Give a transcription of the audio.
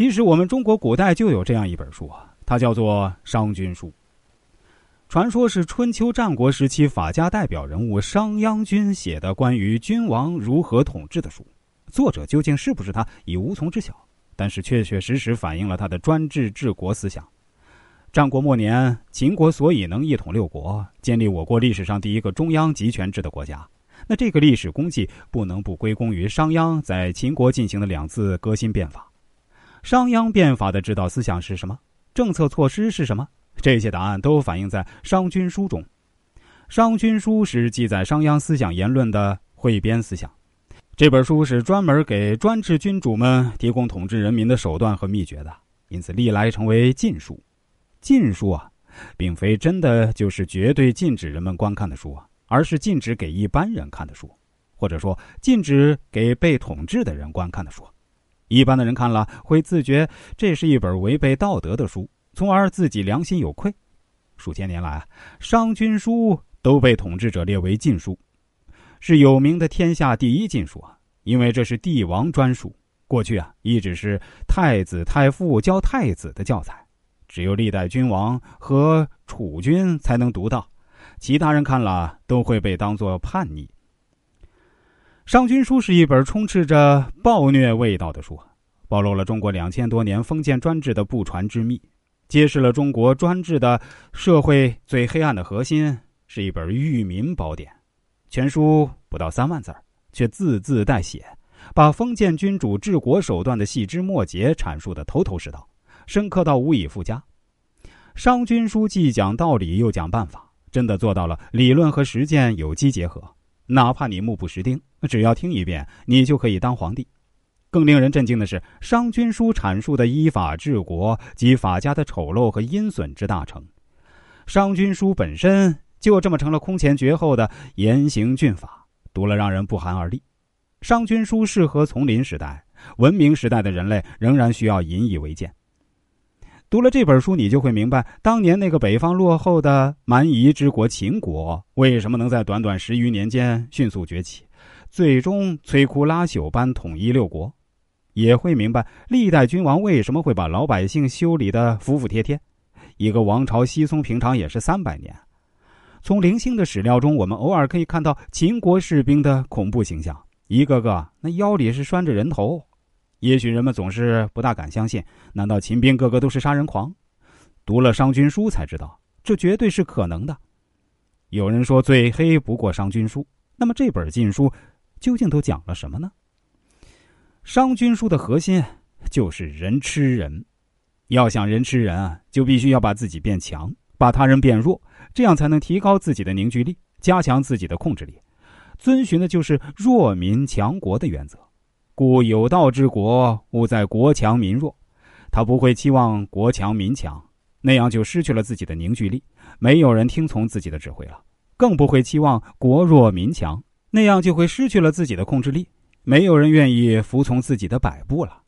其实我们中国古代就有这样一本书啊，它叫做《商君书》。传说是春秋战国时期法家代表人物商鞅君写的关于君王如何统治的书，作者究竟是不是他已无从知晓，但是确确实实反映了他的专制治国思想。战国末年，秦国所以能一统六国，建立我国历史上第一个中央集权制的国家，那这个历史功绩不能不归功于商鞅在秦国进行的两次革新变法。商鞅变法的指导思想是什么？政策措施是什么？这些答案都反映在《商君书》中，《商君书》是记载商鞅思想言论的汇编思想。这本书是专门给专制君主们提供统治人民的手段和秘诀的，因此历来成为禁书。禁书啊，并非真的就是绝对禁止人们观看的书啊，而是禁止给一般人看的书，或者说禁止给被统治的人观看的书。一般的人看了会自觉这是一本违背道德的书。从而自己良心有愧。数千年来，商君书都被统治者列为禁书，是有名的天下第一禁书啊。因为这是帝王专属，过去啊一直是太子太傅教太子的教材，只有历代君王和储君才能读到，其他人看了都会被当作叛逆。商君书是一本充斥着暴虐味道的书，暴露了中国两千多年封建专制的不传之秘。揭示了中国专制的社会最黑暗的核心，是一本愚民宝典。全书不到三万字却字字带血，把封建君主治国手段的细枝末节阐述的头头是道，深刻到无以复加。商君书既讲道理又讲办法，真的做到了理论和实践有机结合。哪怕你目不识丁，只要听一遍，你就可以当皇帝。更令人震惊的是，《商君书》阐述的依法治国及法家的丑陋和阴损之大成，《商君书》本身就这么成了空前绝后的严刑峻法，读了让人不寒而栗。《商君书》适合丛林时代，文明时代的人类仍然需要引以为鉴。读了这本书，你就会明白，当年那个北方落后的蛮夷之国秦国，为什么能在短短十余年间迅速崛起，最终摧枯拉朽般统一六国。也会明白历代君王为什么会把老百姓修理的服服帖帖。一个王朝稀松平常也是三百年。从零星的史料中，我们偶尔可以看到秦国士兵的恐怖形象，一个个那腰里是拴着人头。也许人们总是不大敢相信，难道秦兵个个都是杀人狂？读了《商君书》才知道，这绝对是可能的。有人说最黑不过《商君书》，那么这本禁书究竟都讲了什么呢？商君书的核心就是人吃人，要想人吃人啊，就必须要把自己变强，把他人变弱，这样才能提高自己的凝聚力，加强自己的控制力。遵循的就是弱民强国的原则。故有道之国，勿在国强民弱。他不会期望国强民强，那样就失去了自己的凝聚力，没有人听从自己的指挥了；更不会期望国弱民强，那样就会失去了自己的控制力。没有人愿意服从自己的摆布了。